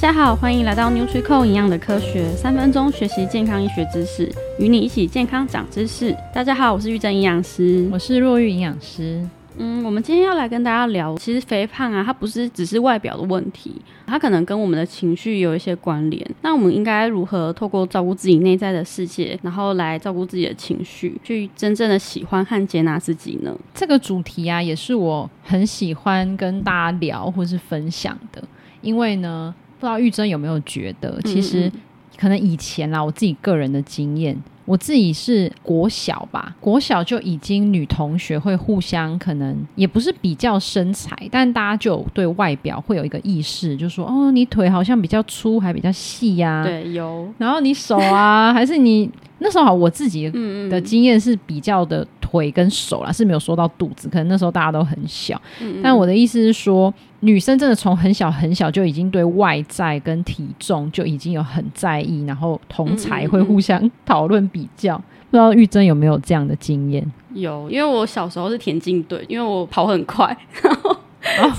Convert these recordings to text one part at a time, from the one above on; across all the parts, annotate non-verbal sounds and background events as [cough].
大家好，欢迎来到 NutriCore 营养的科学，三分钟学习健康医学知识，与你一起健康长知识。大家好，我是玉珍营养师，我是若玉营养师。嗯，我们今天要来跟大家聊，其实肥胖啊，它不是只是外表的问题，它可能跟我们的情绪有一些关联。那我们应该如何透过照顾自己内在的世界，然后来照顾自己的情绪，去真正的喜欢和接纳自己呢？这个主题啊，也是我很喜欢跟大家聊或是分享的，因为呢，不知道玉珍有没有觉得，其实可能以前啦，我自己个人的经验。我自己是国小吧，国小就已经女同学会互相可能也不是比较身材，但大家就对外表会有一个意识，就说哦，你腿好像比较粗，还比较细呀。对，有。然后你手啊，还是你那时候好，我自己的经验是比较的腿跟手啦，是没有说到肚子，可能那时候大家都很小。但我的意思是说。女生真的从很小很小就已经对外在跟体重就已经有很在意，然后同才会互相讨论比较。不知道玉珍有没有这样的经验？有，因为我小时候是田径队，因为我跑很快，然后、哦、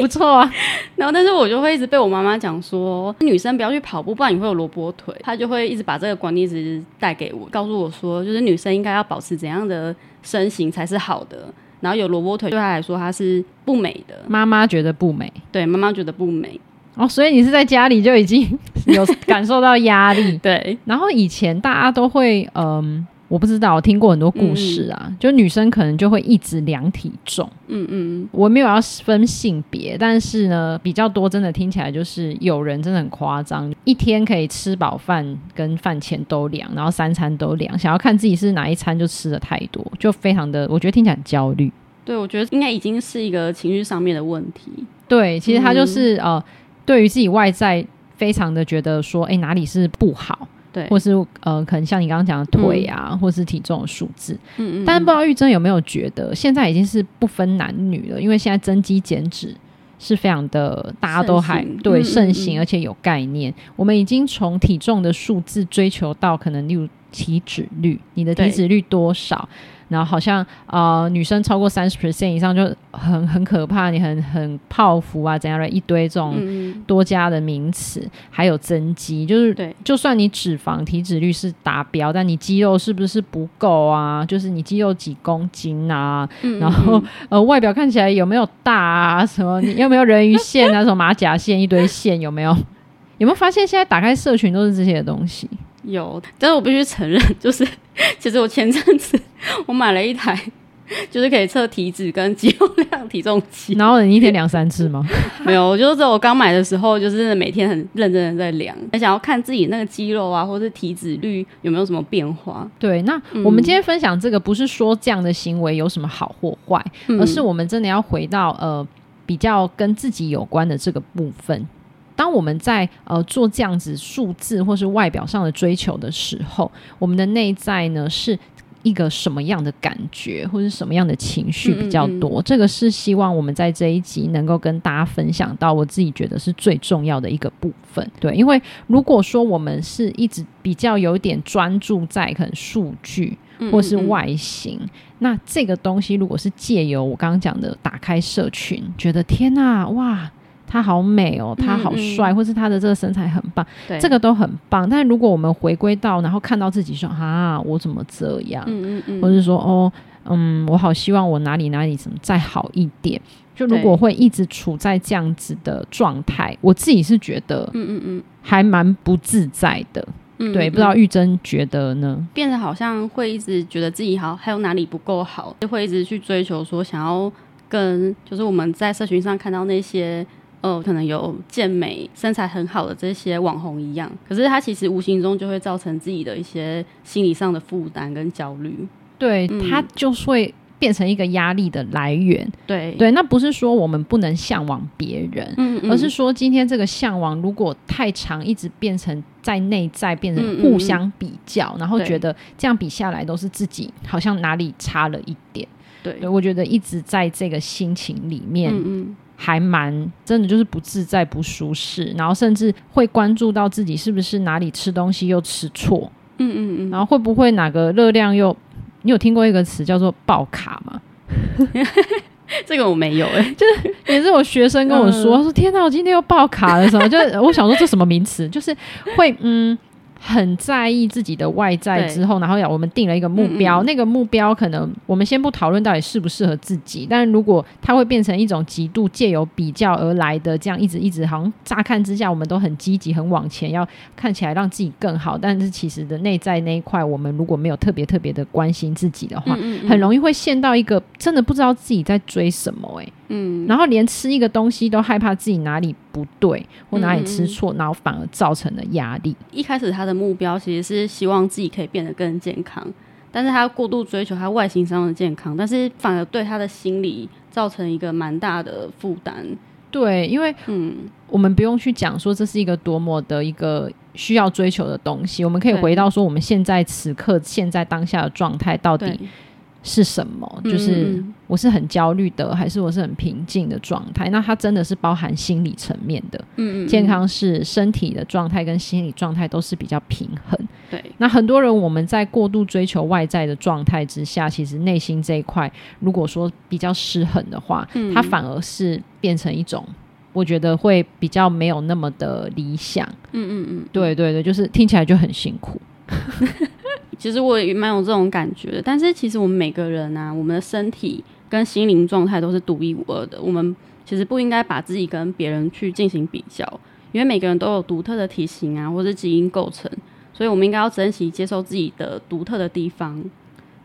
不错啊。然后但是我就会一直被我妈妈讲说，女生不要去跑步，不然你会有萝卜腿。她就会一直把这个观念一直带给我，告诉我说，就是女生应该要保持怎样的身形才是好的。然后有萝卜腿对她来说，她是不美的。妈妈觉得不美，对，妈妈觉得不美。哦，所以你是在家里就已经有感受到压力，[laughs] 对。然后以前大家都会，嗯。我不知道，我听过很多故事啊，嗯、就女生可能就会一直量体重，嗯嗯，我没有要分性别，但是呢，比较多真的听起来就是有人真的很夸张，一天可以吃饱饭跟饭前都量，然后三餐都量，想要看自己是哪一餐就吃的太多，就非常的，我觉得听起来很焦虑。对，我觉得应该已经是一个情绪上面的问题。对，其实他就是、嗯、呃，对于自己外在非常的觉得说，哎，哪里是不好。对，或是呃，可能像你刚刚讲的腿啊，嗯、或是体重的数字，嗯嗯，但是不知道玉珍有没有觉得，现在已经是不分男女了，因为现在增肌减脂是非常的，大家都还对盛行，而且有概念。我们已经从体重的数字追求到可能，例如体脂率，你的体脂率多少？然后好像呃女生超过三十 percent 以上就很很可怕，你很很泡芙啊怎样的一堆这种多加的名词，嗯、还有增肌，就是对，就算你脂肪体脂率是达标，但你肌肉是不是不够啊？就是你肌肉几公斤啊？嗯、然后 [laughs] 呃外表看起来有没有大啊？什么你有没有人鱼线啊？什么马甲线一堆线有没有？有没有发现现在打开社群都是这些东西？有，但是我必须承认，[laughs] 就是其实我前阵子我买了一台，就是可以测体脂跟肌肉量体重机。然后你一天量三次吗？[laughs] 没有，我就是在我刚买的时候，就是每天很认真的在量，很想要看自己那个肌肉啊，或是体脂率有没有什么变化。对，那我们今天分享这个，不是说这样的行为有什么好或坏，嗯、而是我们真的要回到呃比较跟自己有关的这个部分。当我们在呃做这样子数字或是外表上的追求的时候，我们的内在呢是一个什么样的感觉，或者什么样的情绪比较多？嗯嗯，这个是希望我们在这一集能够跟大家分享到，我自己觉得是最重要的一个部分。对，因为如果说我们是一直比较有点专注在可能数据或是外形，那这个东西如果是借由我刚刚讲的打开社群，觉得天哪，哇！他好美哦，他好帅，嗯嗯，或是他的这个身材很棒，对这个都很棒。但如果我们回归到，然后看到自己说啊，我怎么这样？嗯嗯嗯，或是说哦，嗯，我好希望我哪里哪里怎么再好一点。就如果会一直处在这样子的状态，我自己是觉得，嗯嗯嗯，还蛮不自在的。嗯嗯嗯对，不知道玉珍觉得呢？变得好像会一直觉得自己好，还有哪里不够好，就会一直去追求说想要跟，就是我们在社群上看到那些。哦，可能有健美、身材很好的这些网红一样，可是他其实无形中就会造成自己的一些心理上的负担跟焦虑。对，嗯、他就会变成一个压力的来源。对对，那不是说我们不能向往别人，嗯嗯，而是说今天这个向往如果太长，一直变成在内在变成互相比较，然后觉得这样比下来都是自己好像哪里差了一点。对，对，我觉得一直在这个心情里面。嗯嗯还蛮真的，就是不自在、不舒适，然后甚至会关注到自己是不是哪里吃东西又吃错，嗯嗯嗯，然后会不会哪个热量又？你有听过一个词叫做爆卡吗？[laughs] 这个我没有哎、欸，[laughs] 就是也是我学生跟我说，嗯、说天哪，我今天又爆卡了什么？就是我想说这什么名词？就是会嗯。很在意自己的外在之后，然后要我们定了一个目标，嗯嗯，那个目标可能我们先不讨论到底适不适合自己，但如果它会变成一种极度借由比较而来的，这样一直一直好像乍看之下我们都很积极、很往前，要看起来让自己更好，但是其实的内在那一块，我们如果没有特别特别的关心自己的话，很容易会陷到一个真的不知道自己在追什么哎、欸。嗯，然后连吃一个东西都害怕自己哪里不对或哪里吃错，嗯、然后反而造成了压力。一开始他的目标其实是希望自己可以变得更健康，但是他过度追求他外形上的健康，但是反而对他的心理造成一个蛮大的负担。对，因为嗯，我们不用去讲说这是一个多么的一个需要追求的东西，我们可以回到说我们现在此刻现在当下的状态到底。是什么？就是我是很焦虑的，还是我是很平静的状态？那它真的是包含心理层面的。嗯嗯，健康是身体的状态跟心理状态都是比较平衡。对，那很多人我们在过度追求外在的状态之下，其实内心这一块如果说比较失衡的话，嗯，它反而是变成一种，我觉得会比较没有那么的理想。嗯嗯嗯，对对对，就是听起来就很辛苦。[laughs] 其实我也蛮有这种感觉的，但是其实我们每个人啊，我们的身体跟心灵状态都是独一无二的。我们其实不应该把自己跟别人去进行比较，因为每个人都有独特的体型啊，或是基因构成，所以我们应该要珍惜接受自己的独特的地方。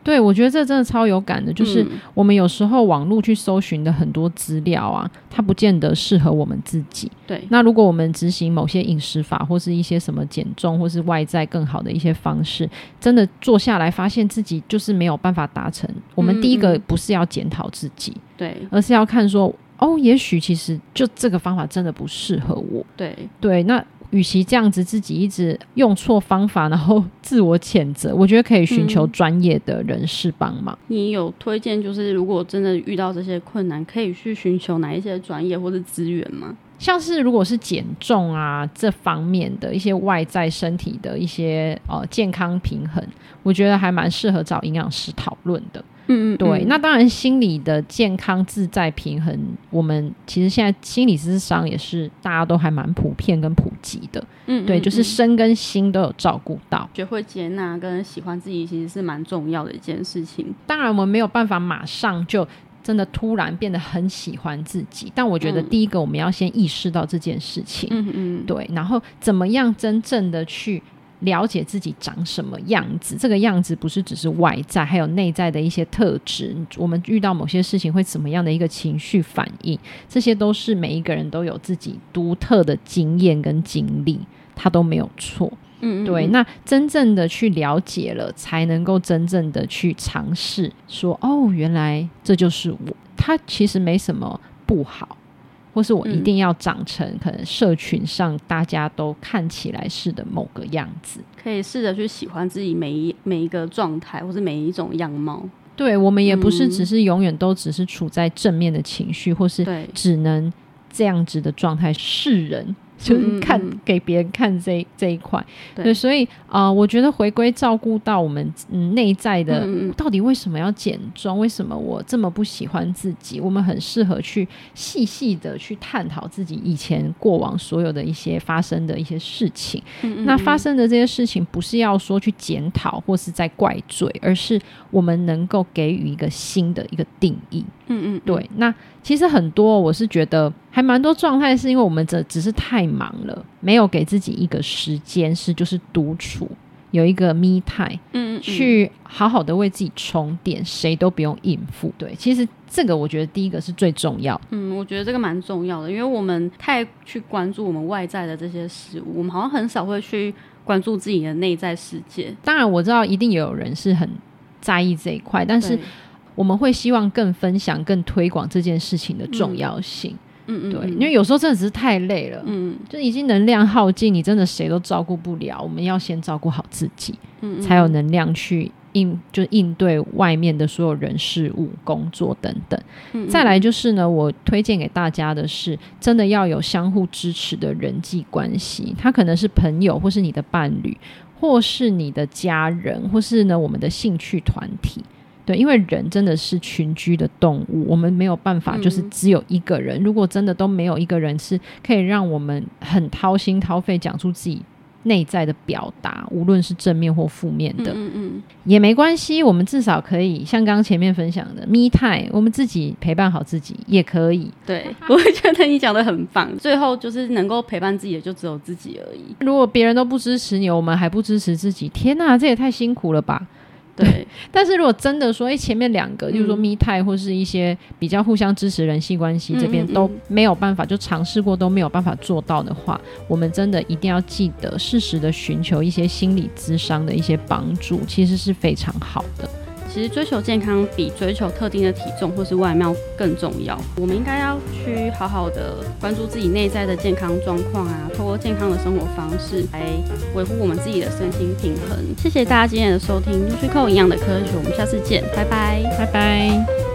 对，我觉得这真的超有感的，就是我们有时候网络去搜寻的很多资料啊，它不见得适合我们自己。对，那如果我们执行某些饮食法，或是一些什么减重，或是外在更好的一些方式，真的做下来，发现自己就是没有办法达成。我们第一个不是要检讨自己，对，而是要看说，哦，也许其实就这个方法真的不适合我。对，对，那。与其这样子自己一直用错方法，然后 [laughs] 自我谴责，我觉得可以寻求专业的人士帮忙。嗯，你有推荐，就是如果真的遇到这些困难，可以去寻求哪一些专业或者资源吗？像是如果是减重啊这方面的一些外在身体的一些呃健康平衡，我觉得还蛮适合找营养师讨论的。嗯嗯，对，那当然，心理的健康、自在、平衡，我们其实现在心理咨商也是大家都还蛮普遍跟普及的。嗯，嗯，对，就是身跟心都有照顾到，学会接纳跟喜欢自己，其实是蛮重要的一件事情。当然，我们没有办法马上就真的突然变得很喜欢自己，但我觉得第一个我们要先意识到这件事情。嗯嗯，对，然后怎么样真正的去。了解自己长什么样子，这个样子不是只是外在，还有内在的一些特质。我们遇到某些事情会怎么样的一个情绪反应，这些都是每一个人都有自己独特的经验跟经历，他都没有错。嗯，嗯，对。那真正的去了解了，才能够真正的去尝试说，哦，原来这就是我。他其实没什么不好。或是我一定要长成可能社群上大家都看起来是的某个样子，可以试着去喜欢自己每一每一个状态，或是每一种样貌。对，我们也不是只是永远都只是处在正面的情绪，或是只能这样子的状态示人。就是看给别人看这这一块，对，所以啊、呃，我觉得回归照顾到我们嗯内在的到底为什么要减重？为什么我这么不喜欢自己？我们很适合去细细的去探讨自己以前过往所有的一些发生的一些事情。那发生的这些事情，不是要说去检讨或是在怪罪，而是我们能够给予一个新的一个定义。嗯嗯，对，那。其实很多，我是觉得还蛮多状态，是因为我们这只是太忙了，没有给自己一个时间，是就是独处，有一个 me time，嗯，嗯，去好好的为自己充电，谁都不用应付。对，其实这个我觉得第一个是最重要。嗯，我觉得这个蛮重要的，因为我们太去关注我们外在的这些事物，我们好像很少会去关注自己的内在世界。当然我知道一定也有人是很在意这一块，但是。我们会希望更分享、更推广这件事情的重要性。嗯嗯，对，因为有时候真的只是太累了，嗯，就已经能量耗尽，你真的谁都照顾不了。我们要先照顾好自己，嗯，才有能量去应就应对外面的所有人事物、工作等等。嗯，再来就是呢，我推荐给大家的是，真的要有相互支持的人际关系。他可能是朋友，或是你的伴侣，或是你的家人，或是呢我们的兴趣团体。对，因为人真的是群居的动物，我们没有办法就是只有一个人。嗯、如果真的都没有一个人是可以让我们很掏心掏肺讲出自己内在的表达，无论是正面或负面的，嗯嗯，也没关系。我们至少可以像刚刚前面分享的，me time，我们自己陪伴好自己也可以。对，[laughs] 我会觉得你讲的很棒。最后就是能够陪伴自己的就只有自己而已。如果别人都不支持你，我们还不支持自己，天哪，这也太辛苦了吧。[laughs] 对，[laughs] 但是如果真的说，哎，前面两个，就是说 me time 或是一些比较互相支持人际关系这边都没有办法，就尝试过都没有办法做到的话，我们真的一定要记得适时的寻求一些心理咨商的一些帮助，其实是非常好的。其实追求健康比追求特定的体重或是外貌更重要。我们应该要去好好的关注自己内在的健康状况啊，透过健康的生活方式来维护我们自己的身心平衡。谢谢大家今天的收听，NutriCo 营养的科学，我们下次见，拜拜，拜拜。